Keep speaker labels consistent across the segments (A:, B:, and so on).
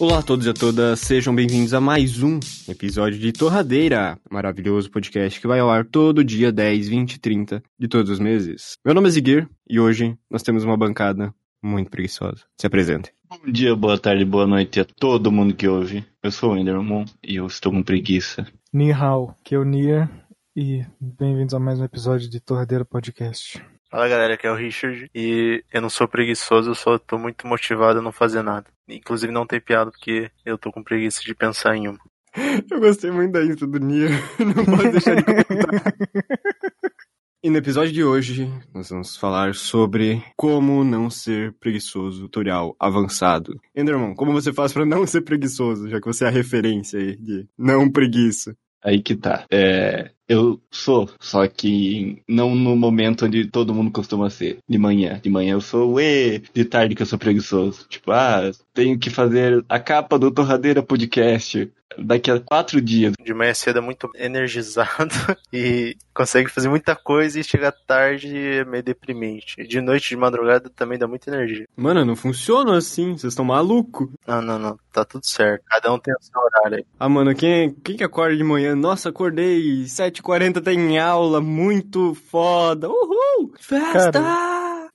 A: Olá a todos e a todas, sejam bem-vindos a mais um episódio de Torradeira, maravilhoso podcast que vai ao ar todo dia 10, 20 e 30 de todos os meses. Meu nome é Ziguir e hoje nós temos uma bancada muito preguiçosa. Se apresente.
B: Bom dia, boa tarde, boa noite a todo mundo que ouve. Eu sou o Enderman e eu estou com preguiça.
C: Ni hao, que é o Nier, e bem-vindos a mais um episódio de Torradeira Podcast.
D: Fala galera, aqui é o Richard e eu não sou preguiçoso, eu só tô muito motivado a não fazer nada. Inclusive não tem piada porque eu tô com preguiça de pensar em uma.
A: Eu gostei muito da intro do Nier, não posso deixar de comentar. E no episódio de hoje, nós vamos falar sobre como não ser preguiçoso, tutorial avançado. Enderman, como você faz para não ser preguiçoso, já que você é a referência aí de não preguiça?
B: Aí que tá. É, eu sou, só que não no momento onde todo mundo costuma ser. De manhã. De manhã eu sou, e de tarde que eu sou preguiçoso. Tipo, ah, tenho que fazer a capa do Torradeira Podcast daqui a quatro dias.
D: De manhã cedo é muito energizado e consegue fazer muita coisa e chega tarde é meio deprimente. De noite, de madrugada também dá muita energia.
A: Mano, não funciona assim, vocês estão malucos.
D: Não, não, não, tá tudo certo. Cada um tem o seu horário aí.
A: Ah, mano, quem, quem que acorda de manhã? Nossa, acordei 7h40, tem aula, muito foda. Uhul! Festa!
C: Cara,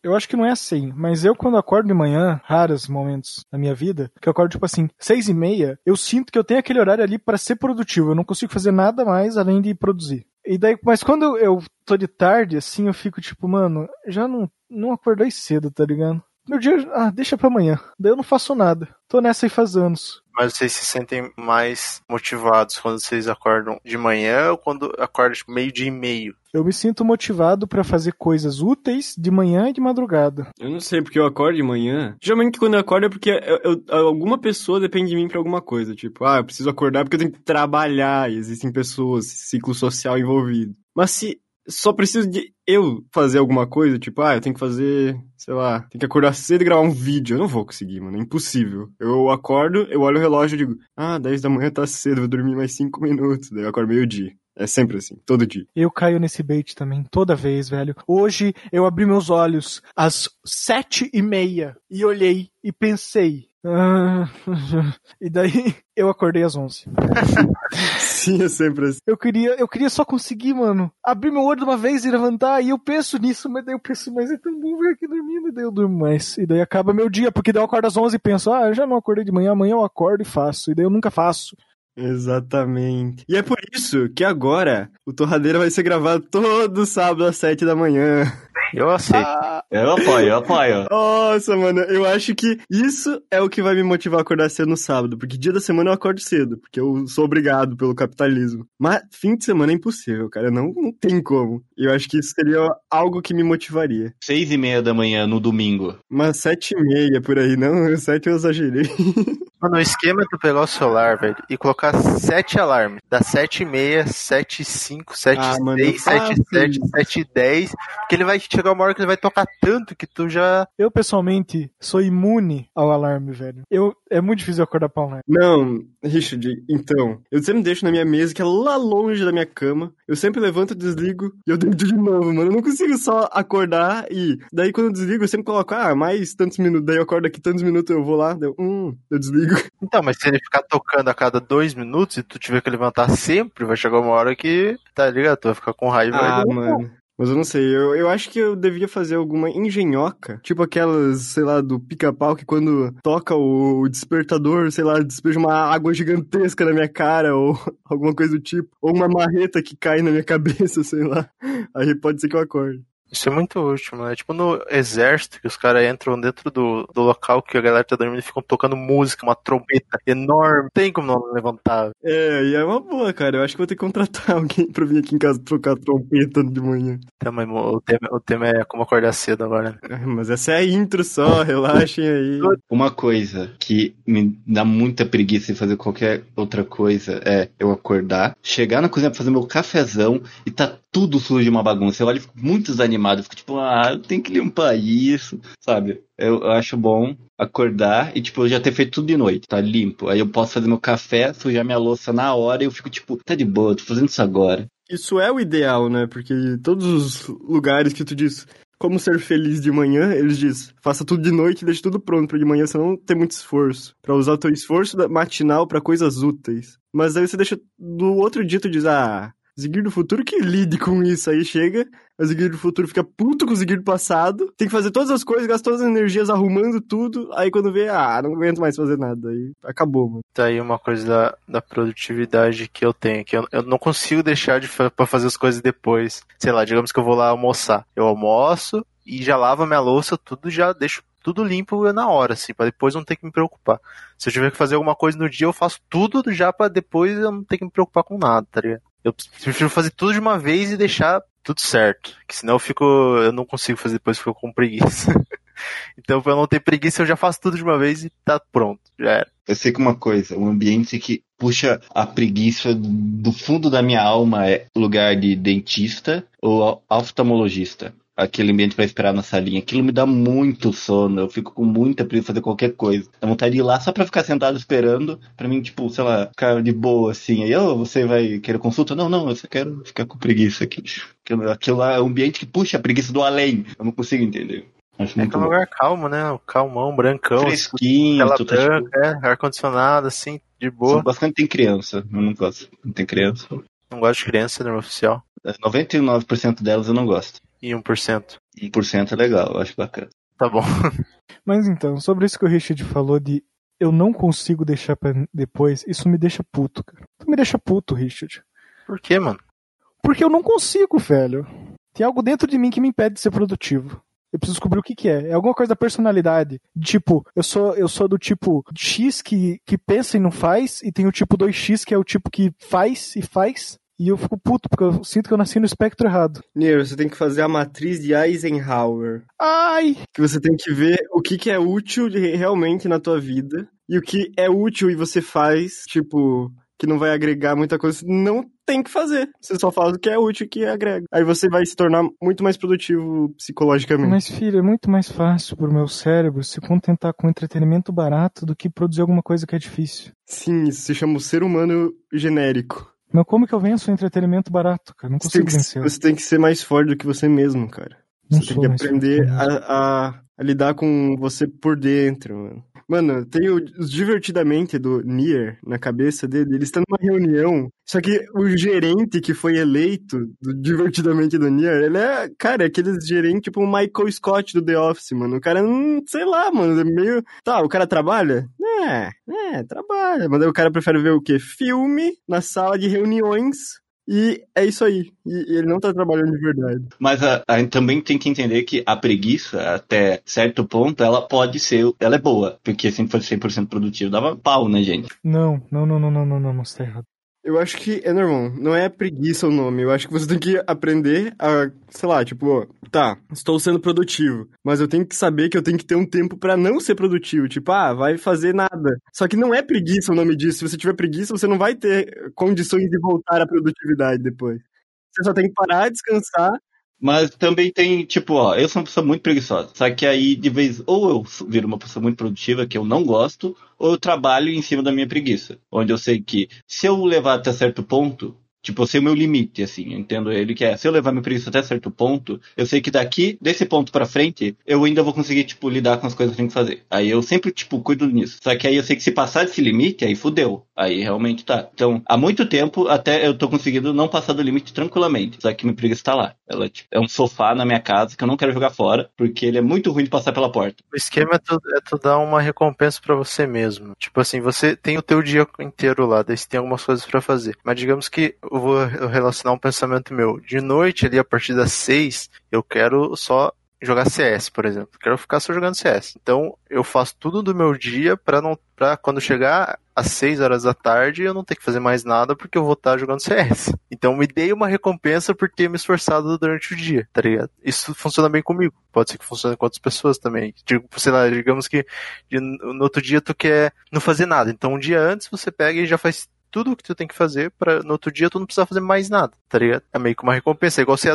C: Eu acho que não é assim, mas eu quando acordo de manhã, raros momentos na minha vida, que eu acordo tipo assim, seis e meia, eu sinto que eu tenho aquele horário ali para ser produtivo, eu não consigo fazer nada mais além de produzir. E daí, mas quando eu, tô de tarde, assim, eu fico tipo, mano, já não, não acordei cedo, tá ligado? Meu dia, ah, deixa pra amanhã. Daí eu não faço nada. Tô nessa aí faz anos.
D: Mas vocês se sentem mais motivados quando vocês acordam de manhã ou quando acordam tipo, meio dia e meio?
C: Eu me sinto motivado pra fazer coisas úteis de manhã e de madrugada.
A: Eu não sei porque eu acordo de manhã. Geralmente quando eu acordo é porque eu- eu- alguma pessoa depende de mim pra alguma coisa. Tipo, ah, eu preciso acordar porque eu tenho que trabalhar. E existem pessoas, ciclo social envolvido. Mas se só preciso de eu fazer alguma coisa, tipo, ah, eu tenho que fazer, sei lá, tenho que acordar cedo e gravar um vídeo. Eu não vou conseguir, mano. É impossível. Eu acordo, eu olho o relógio e digo, ah, 10 da manhã tá cedo, vou dormir mais 5 minutos. Daí eu acordo meio-dia. É sempre assim, todo dia.
C: Eu caio nesse bait também, toda vez, velho. Hoje eu abri meus olhos às sete e meia e olhei e pensei. "Ah", e daí eu acordei às onze.
A: Sim, é sempre assim.
C: Eu queria, eu queria só conseguir, mano, abrir meu olho de uma vez e levantar, e eu penso nisso, mas daí eu penso, mas é tão bom ver aqui dormindo, e daí eu durmo mais. E daí acaba meu dia, porque daí eu acordo às onze e penso, ah, eu já não acordei de manhã, amanhã eu acordo e faço. E daí eu nunca faço.
A: Exatamente. E é por isso que agora o Torradeira vai ser gravado todo sábado às 7 da manhã.
D: Eu aceito.
B: Eu apoio, eu apoio.
A: Nossa, mano, eu acho que isso é o que vai me motivar a acordar cedo no sábado, porque dia da semana eu acordo cedo, porque eu sou obrigado pelo capitalismo. Mas fim de semana é impossível, cara, não, não tem como. Eu acho que isso seria algo que me motivaria.
B: Seis e meia da manhã no domingo.
A: Mas sete e meia por aí, não, sete eu exagerei.
D: Mano, o esquema é tu pegar o celular, velho, e colocar sete alarmes. Da sete e meia, sete e cinco, sete
A: Ah,
D: e
A: mano,
D: seis, sete e sete, sete e dez. Porque ele vai chegar uma hora que ele vai tocar tanto que tu já...
C: Eu, pessoalmente, sou imune ao alarme, velho. Eu, é muito difícil eu acordar pra alarme.
A: Não, Richard, então, eu sempre deixo na minha mesa, que é lá longe da minha cama. Eu sempre levanto, desligo e eu deito de novo, mano. Eu não consigo só acordar e. Daí quando eu desligo, eu sempre coloco, ah, mais tantos minutos. Daí eu acordo aqui tantos minutos, eu vou lá, deu, hum, eu desligo.
D: Então, mas se ele ficar tocando a cada dois minutos e tu tiver que levantar sempre, vai chegar uma hora que, tá ligado? Tu vai ficar com raiva.
A: Ah,
D: e vai-
A: mano. Mas eu não sei, eu, eu acho que eu devia fazer alguma engenhoca, tipo aquelas, sei lá, do pica-pau que quando toca o despertador, sei lá, despeja uma água gigantesca na minha cara, ou alguma coisa do tipo, ou uma marreta que cai na minha cabeça, sei lá. Aí pode ser que eu acorde.
D: Isso é muito útil, mano. É tipo no exército que os caras entram dentro do, do local que a galera tá dormindo e ficam tocando música, uma trombeta enorme. Tem como não levantar.
A: É, e é uma boa, cara. Eu acho que vou ter que contratar alguém pra vir aqui em casa trocar trompeta de manhã.
D: Então, mas o tema, o tema é como acordar cedo agora, né?
A: Ah, Mas essa é a intro só, relaxem aí.
B: Uma coisa que me dá muita preguiça de fazer qualquer outra coisa é eu acordar, chegar na cozinha pra fazer meu cafezão e tá tudo sujo de uma bagunça. Eu olho e fico muito desanimado, fico tipo, ah, eu tenho que limpar isso, sabe? Eu, eu acho bom acordar e, tipo, eu já ter feito tudo de noite, tá limpo. Aí eu posso fazer meu café, sujar minha louça na hora e eu fico tipo, tá de boa, tô fazendo isso agora.
A: Isso é o ideal, né? Porque todos os lugares que tu diz, como ser feliz de manhã, eles dizem, faça tudo de noite e deixe tudo pronto pra de manhã você não ter muito esforço. Pra usar o teu esforço matinal pra coisas úteis. Mas aí você deixa do outro dia tu diz, ah, Ziguir do futuro que lide com isso. Aí chega, o Ziguir do futuro fica puto com o Ziguir do passado, tem que fazer todas as coisas, gasta todas as energias arrumando tudo, aí quando vê, ah, não aguento mais fazer nada. Aí acabou, mano.
D: Tá aí uma coisa da, da produtividade que eu tenho, que eu, eu não consigo deixar de fa pra fazer as coisas depois. Sei lá, digamos que eu vou lá almoçar. Eu almoço e já lavo minha louça, tudo já deixo tudo limpo na hora, assim, pra depois não ter que me preocupar. Se eu tiver que fazer alguma coisa no dia, eu faço tudo já pra depois eu não ter que me preocupar com nada, tá ligado? Eu prefiro fazer tudo de uma vez e deixar tudo certo. Que senão eu fico. Eu não consigo fazer depois, fico com preguiça. então, pra não ter preguiça, eu já faço tudo de uma vez e tá pronto. Já era.
B: Eu sei que uma coisa, um ambiente que puxa a preguiça do fundo da minha alma é lugar de dentista ou oftalmologista. Aquele ambiente pra esperar na salinha. Aquilo me dá muito sono. Eu fico com muita preguiça de fazer qualquer coisa. Dá vontade de ir lá só pra ficar sentado esperando. Pra mim, tipo, sei lá, ficar de boa assim. Aí, ô, você vai querer consulta? Não, não, eu só quero ficar com preguiça aqui. Aquilo, aquilo lá é um ambiente que puxa a preguiça do além. Eu não consigo entender. Acho
D: É aquele
B: bom.
D: lugar calmo, né? Calmão, brancão,
B: Fresquinho,
D: tela
B: tá, tipo,
D: branca, é, ar-condicionado, assim, de
B: São
D: boa.
B: bastante tem criança. Eu não gosto. Não tem criança.
D: Não gosto de criança, norma oficial.
B: 99% delas eu não gosto.
D: E 1%.
B: 1% é legal, eu acho bacana.
D: Tá bom.
C: Mas então, sobre isso que o Richard falou de eu não consigo deixar pra depois, isso me deixa puto, cara. Tu me deixa puto, Richard.
D: Por quê, mano?
C: Porque eu não consigo, velho. Tem algo dentro de mim que me impede de ser produtivo. Eu preciso descobrir o que, que é. É alguma coisa da personalidade. Tipo, eu sou, eu sou do tipo X que, que pensa e não faz, e tem o tipo 2X que é o tipo que faz e faz. E eu fico puto, porque eu sinto que eu nasci no espectro errado.
A: Nier, você tem que fazer a matriz de Eisenhower.
C: Ai!
A: Que você tem que ver o que, que é útil realmente na tua vida. E o que é útil e você faz, tipo, que não vai agregar muita coisa, não tem que fazer. Você só faz o que é útil e que agrega. Aí você vai se tornar muito mais produtivo psicologicamente.
C: Mas, filho, é muito mais fácil pro meu cérebro se contentar com entretenimento barato do que produzir alguma coisa que é difícil.
A: Sim, isso se chama o ser humano genérico.
C: Mas como que eu venço o entretenimento barato, cara? Não
A: Você
C: consigo
A: que,
C: vencer.
A: você tem que ser mais forte do que você mesmo, cara.
C: Não
A: Você tem que aprender a, a, a lidar com você por dentro, mano. Mano, tem os divertidamente do Nier na cabeça dele. Ele está numa reunião. Só que o gerente que foi eleito do divertidamente do Nier, ele é, cara, é aquele gerente tipo o Michael Scott do The Office, mano. O cara, não sei lá, mano, é meio. Tá, o cara trabalha? É, é, trabalha. Mas o cara prefere ver o quê? Filme na sala de reuniões. E é isso aí. E, ele não tá trabalhando de verdade.
B: Mas a, a gente também tem que entender que a preguiça, até certo ponto, ela pode ser, ela é boa. Porque se fosse 100% produtivo, dava pau, né, gente?
C: Não, não, não, não, não, não, não, não, você tá errado.
A: Eu acho que é normal. Não é preguiça o nome. Eu acho que você tem que aprender a, sei lá, tipo, tá, estou sendo produtivo, mas eu tenho que saber que eu tenho que ter um tempo pra não ser produtivo. Tipo, ah, vai fazer nada. Só que não é preguiça o nome disso. Se você tiver preguiça, você não vai ter condições de voltar à produtividade depois. Você só tem que parar, descansar.
B: Mas também tem, tipo, ó, eu sou uma pessoa muito preguiçosa. Só que aí, de vez, ou eu viro uma pessoa muito produtiva, que eu não gosto, ou eu trabalho em cima da minha preguiça. Onde eu sei que, se eu levar até certo ponto, tipo, eu sei o meu limite, assim, eu entendo ele que é, se eu levar minha preguiça até certo ponto, eu sei que daqui, desse ponto pra frente, eu ainda vou conseguir, tipo, lidar com as coisas que eu tenho que fazer. Aí eu sempre, tipo, cuido nisso. Só que aí eu sei que se passar desse limite, aí fudeu. Aí realmente tá. Então, há muito tempo, até eu tô conseguindo não passar do limite tranquilamente. Só que minha preguiça tá lá. Ela tipo, é um sofá na minha casa que eu não quero jogar fora, porque ele é muito ruim de passar pela porta.
D: O esquema é tu, é tu dar uma recompensa pra você mesmo. Tipo assim, você tem o teu dia inteiro lá, daí você tem algumas coisas pra fazer. Mas digamos que eu vou relacionar um pensamento meu. De noite, ali, a partir das seis, eu quero só jogar CS, por exemplo. Quero ficar só jogando CS. Então, eu faço tudo do meu dia pra não para quando chegar às 6 horas da tarde eu não ter que fazer mais nada porque eu vou estar jogando CS. Então me dei uma recompensa por ter me esforçado durante o dia, tá ligado? Isso funciona bem comigo. Pode ser que funcione com outras pessoas também. Digo, sei lá, digamos que no outro dia tu quer não fazer nada. Então um dia antes você pega e já faz tudo que tu tem que fazer pra no outro dia tu não precisar fazer mais nada, tá ligado? É meio que uma recompensa. É igual você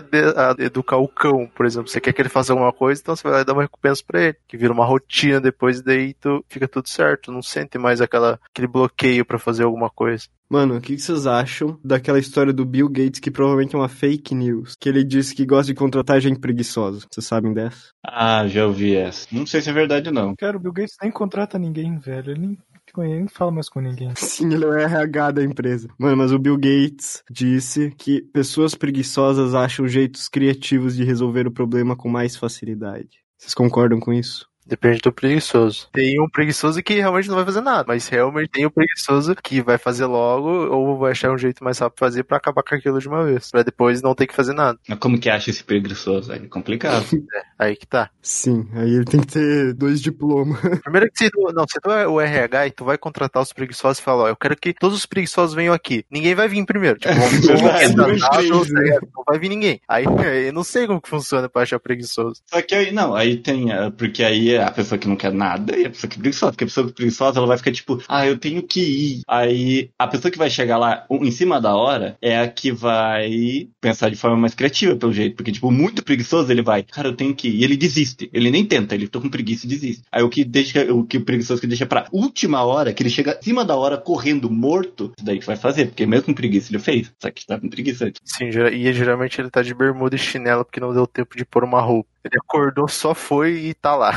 D: educar o cão, por exemplo. Você quer que ele faça alguma coisa, então você vai lá e dar uma recompensa pra ele. Que vira uma rotina depois, e daí tu fica tudo certo. Não sente mais aquela, aquele bloqueio pra fazer alguma coisa.
A: Mano, o que que vocês acham daquela história do Bill Gates que provavelmente é uma fake news? Que ele disse que gosta de contratar gente preguiçosa. Vocês sabem dessa?
B: Ah, já ouvi essa. Não sei se é verdade, não.
C: Cara, o Bill Gates nem contrata ninguém, velho. Ele nem, nem fala mais com ninguém.
A: Sim, ele é o RH da empresa. Mano, mas o Bill Gates disse que pessoas preguiçosas acham jeitos criativos de resolver o problema com mais facilidade. Vocês concordam com isso?
D: Depende do preguiçoso. Tem um preguiçoso que realmente não vai fazer nada, mas realmente tem o preguiçoso que vai fazer logo ou vai achar um jeito mais rápido de fazer pra acabar com aquilo de uma vez, Pra depois não ter que fazer nada.
B: Mas como que acha esse preguiçoso? É complicado.
D: Aí que tá.
A: Sim, aí ele tem que ter dois diplomas.
D: Primeiro que se tu, não, se tu é o RH e tu vai contratar os preguiçosos e falar, ó, eu quero que todos os preguiçosos venham aqui. Ninguém vai vir primeiro. Tipo,
B: Verdade,
D: não,
A: né?
D: não vai vir ninguém. Aí eu não sei como que funciona pra achar preguiçoso.
B: Só que aí, não, aí tem, ah, porque aí é a pessoa que não quer nada e a pessoa que é preguiçosa. Porque a pessoa que é preguiçosa, ela vai ficar tipo, ah, eu tenho que ir. Aí a pessoa que vai chegar lá em cima da hora é a que vai pensar de forma mais criativa, pelo jeito. Porque, tipo, muito preguiçoso, ele vai, cara, eu tenho que ir. E ele desiste. Ele nem tenta, ele tô com preguiça e desiste. Aí o que deixa, o que o preguiçoso que deixa pra última hora, que ele chega em cima da hora correndo morto, isso daí que vai fazer. Porque mesmo com preguiça ele fez. Só que tá com preguiça.
D: Sim, e geralmente ele tá de bermuda e chinelo porque não deu tempo de pôr uma roupa. Ele acordou, só foi e tá lá.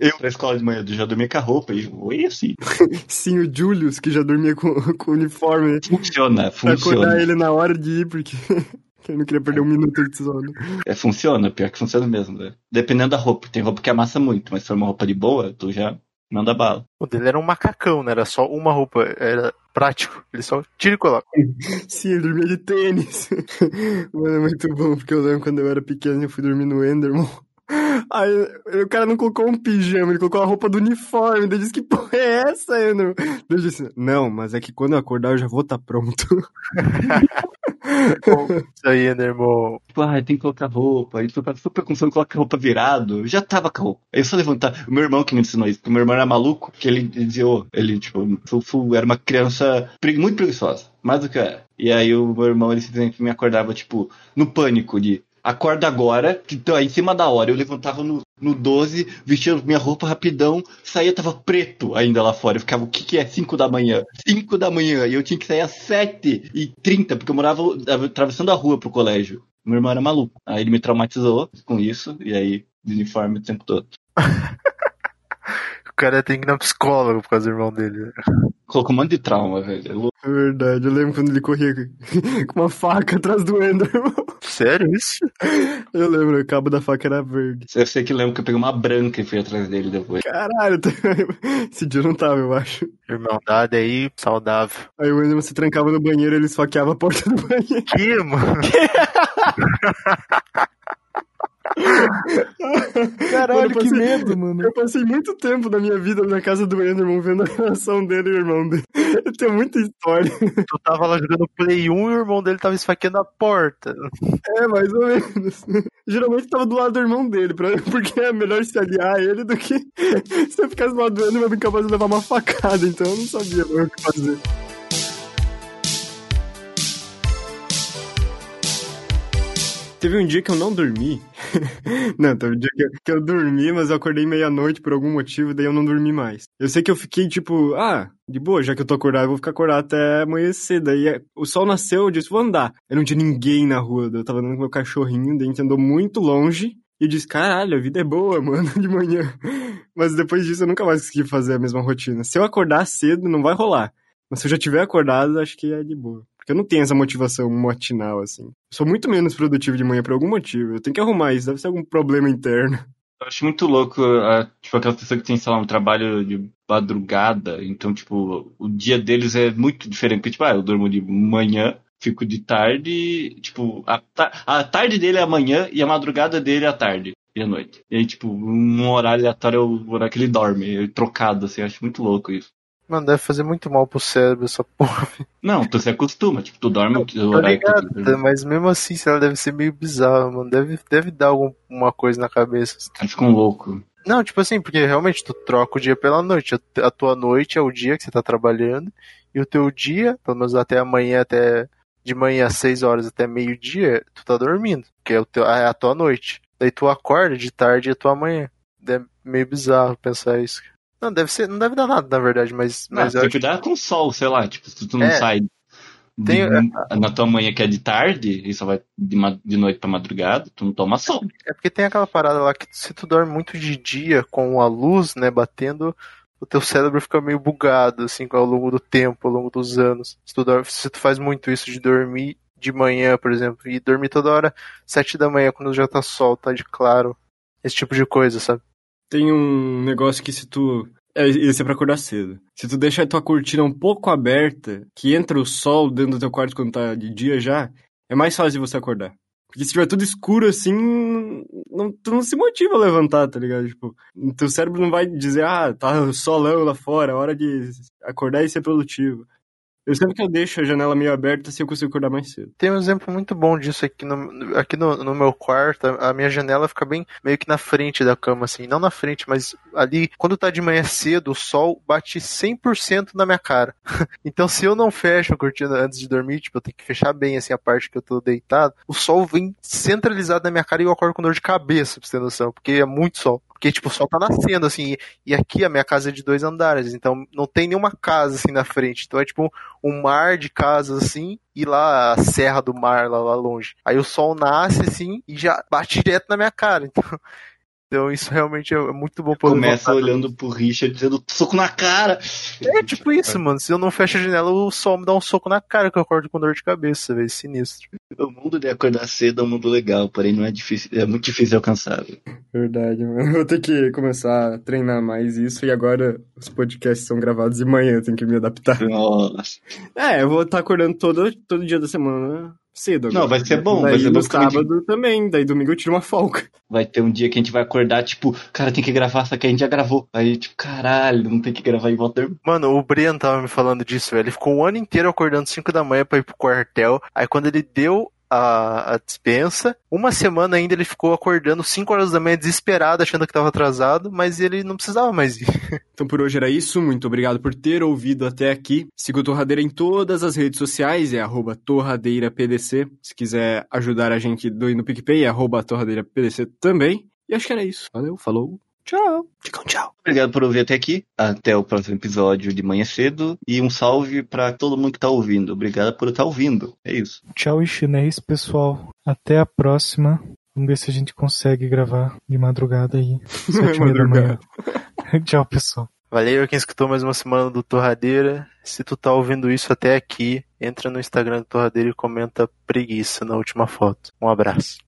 B: Eu, na escola de manhã, eu já dormia com a roupa e foi assim.
A: Sim, o Julius, que já dormia com, com o uniforme.
B: Funciona,
A: Pra acordar
B: funciona.
A: ele na hora de ir, porque ele não queria perder um minuto de sono.
B: É, funciona, pior que funciona mesmo, né? Dependendo da roupa. Tem roupa que amassa muito, mas se for uma roupa de boa, tu já manda bala.
D: O dele era um macacão, né? Era só uma roupa. Era prático. Ele só tira e coloca.
A: Sim, ele dormia de tênis. Mano, é muito bom, porque eu lembro quando eu era pequeno, eu fui dormir no Enderman. Aí o cara não colocou um pijama, ele colocou a roupa do uniforme. Eu disse, que porra é essa, Enderman? Eu disse, não, mas é que quando eu acordar eu já vou estar pronto.
D: Isso aí, né, irmão?
B: Tipo, ah, tem que colocar roupa. Tu foi super com coloca a roupa virado. Já tava com a roupa. Aí eu só levantar. O meu irmão que me ensinou isso, porque meu irmão era maluco, que ele dizia, ô, ele, tipo, fu- fu- era uma criança muito preguiçosa. Mais do que era. E aí o meu irmão, ele simplesmente me acordava, tipo, no pânico de. Acorda agora, que tá em cima da hora. Eu levantava no, no 12, vestia minha roupa rapidão, saía, tava preto ainda lá fora. Eu ficava, o que que é 5 da manhã? 5 da manhã, e eu tinha que sair às 7 e 30 porque eu morava atravessando a rua pro colégio. Meu irmão era maluco. Aí ele me traumatizou com isso, e aí, de uniforme o tempo todo.
D: O cara tem que ir na psicóloga por causa do irmão dele. né?
B: Colocou um monte de trauma, velho. É louco.
A: É verdade, eu lembro quando ele corria com uma faca atrás do Enderman.
D: Sério isso?
A: Eu lembro, o cabo da faca era verde.
B: Eu sei que lembro que eu peguei uma branca e fui atrás dele depois.
A: Caralho, esse dia não tava, eu acho.
D: Irmandade aí, saudável.
A: Aí o Enderman se trancava no banheiro e ele esfaqueava a porta do banheiro.
D: Que, mano?
C: Caralho,
A: Mano, eu
C: que
A: passei-
C: medo, mano.
A: Eu passei muito tempo da minha vida na casa do Enderman vendo a relação dele e o irmão dele. Eu tenho muita história.
D: Tu tava lá jogando Play 1 e o irmão dele tava esfaqueando a porta.
A: É, mais ou menos. Geralmente tava do lado do irmão dele, porque é melhor se aliar a ele do que se eu ficasse do lado do Enderman, eu ia capaz de levar uma facada, então eu não sabia o que fazer. Teve um dia que eu não dormi. não, teve um dia que eu, que eu dormi, mas eu acordei meia-noite por algum motivo, daí eu não dormi mais. Eu sei que eu fiquei tipo, ah, de boa, já que eu tô acordado, eu vou ficar acordado até amanhecer. Daí é, o sol nasceu, eu disse, vou andar. Eu não tinha ninguém na rua, eu tava andando com meu cachorrinho, daí a gente andou muito longe. E eu disse, caralho, a vida é boa, mano, de manhã. Mas depois disso eu nunca mais consegui fazer a mesma rotina. Se eu acordar cedo, não vai rolar. Mas se eu já tiver acordado, acho que é de boa. Porque eu não tenho essa motivação matinal, assim. Eu sou muito menos produtivo de manhã por algum motivo. Eu tenho que arrumar isso, deve ser algum problema interno.
B: Eu acho muito louco, tipo, aquelas pessoas que tem, sei lá, um trabalho de madrugada, então, tipo, o dia deles é muito diferente, porque, tipo, ah, eu durmo de manhã, fico de tarde, tipo, a, ta- a tarde dele é amanhã e a madrugada dele é a tarde e a noite. E aí, tipo, um horário aleatório é o horário que ele dorme, trocado, assim, acho muito louco isso.
D: Mano, deve fazer muito mal pro cérebro essa porra.
B: Não, tu se acostuma, tipo, tu dorme o
D: Tá
B: horário que tu
D: ligado?
B: dorme.
D: Mas mesmo assim, ela deve ser meio bizarra, mano. Deve, deve dar alguma coisa na cabeça.
B: Aí fica um louco.
D: Não, tipo assim, porque realmente tu troca o dia pela noite. A tua noite é o dia que você tá trabalhando, e o teu dia, pelo menos até amanhã, até de manhã às 6 horas até meio-dia, tu tá dormindo, que é, o teu, é a tua noite. Daí tu acorda de tarde e a tua manhã. É meio bizarro pensar isso. Não, deve ser, não deve dar nada, na verdade, mas.
B: Não,
D: mas
B: tem que dar com sol, sei lá, tipo, se tu não
D: É.
B: sai de-
D: Tem-
B: na tua manhã que é de tarde e só vai de, de noite pra madrugada, tu não toma sol.
D: É porque tem aquela parada lá que se tu dorme muito de dia com a luz, né, batendo, o teu cérebro fica meio bugado, assim, ao longo do tempo, ao longo dos anos. Se tu, dorme- se tu faz muito isso de dormir de manhã, por exemplo, e dormir toda hora, sete da manhã, quando já tá sol, tá de claro, esse tipo de coisa, sabe?
A: Tem um negócio que se tu. É, esse é pra acordar cedo. Se tu deixar a tua cortina um pouco aberta, que entra o sol dentro do teu quarto quando tá de dia já, é mais fácil de você acordar. Porque se tiver tudo escuro assim, não, tu não se motiva a levantar, tá ligado? Tipo, teu cérebro não vai dizer, ah, tá solão lá fora, é hora de acordar e ser produtivo. Eu sempre que eu deixo a janela meio aberta, assim eu consigo acordar mais cedo.
D: Tem um exemplo muito bom disso aqui no, aqui no, no meu quarto. A minha janela fica bem meio que na frente da cama, assim. Não na frente, mas ali, quando tá de manhã cedo, o sol bate 100% na minha cara. então, se eu não fecho a cortina antes de dormir, tipo, eu tenho que fechar bem, assim, a parte que eu tô deitado, o sol vem centralizado na minha cara e eu acordo com dor de cabeça, pra você ter noção. Porque é muito sol. Porque, tipo, o sol tá nascendo, assim, e aqui a minha casa é de dois andares, então não tem nenhuma casa, assim, na frente. Então é, tipo, um mar de casas, assim, e lá a serra do mar, lá, lá longe. Aí o sol nasce, assim, e já bate direto na minha cara. Então, então isso realmente é muito bom pra
B: Começa olhando pro Richard dizendo soco na cara.
D: É tipo isso, mano. Se eu não fecho a janela, o sol me dá um soco na cara que eu acordo com dor de cabeça, velho. Sinistro.
B: O mundo de acordar cedo é um mundo legal, porém não é difícil, é muito difícil de alcançar.
A: Verdade, mano. Vou ter que começar a treinar mais isso e agora os podcasts são gravados de manhã, eu tenho que me adaptar.
B: Nossa.
A: É, eu vou estar acordando todo, todo dia da semana cedo agora.
B: Não, vai ser bom,
A: Daí
B: vai ser
A: no sábado também, daí domingo eu tiro uma folga.
B: Vai ter um dia que a gente vai acordar, tipo, cara, tem que gravar, só que a gente já gravou. Aí, tipo, caralho, não tem que gravar em volta.
D: Mano, o Brian tava me falando disso, velho. Ele ficou o ano inteiro acordando 5 da manhã pra ir pro quartel. Aí quando ele deu a, a dispensa, uma semana ainda ele ficou acordando 5 horas da manhã desesperado, achando que tava atrasado, mas ele não precisava mais ir.
A: Então por hoje era isso, muito obrigado por ter ouvido até aqui. Siga o Torradeira em todas as redes sociais, é torradeirapdc. Se quiser ajudar a gente do no PicPay, é torradeirapdc também. E acho que era isso. Valeu, falou, tchau. Ficam tchau.
B: Obrigado por ouvir até aqui. Até o próximo episódio de manhã cedo. E um salve pra todo mundo que tá ouvindo. Obrigado por estar ouvindo. É isso.
C: Tchau e chinês, pessoal. Até a próxima. Vamos ver se a gente consegue gravar de madrugada aí. Sete meia da manhã. Tchau, pessoal.
D: Valeu quem escutou mais uma semana do Torradeira. Se tu tá ouvindo isso até aqui, entra no Instagram do Torradeira e comenta preguiça na última foto. Um abraço.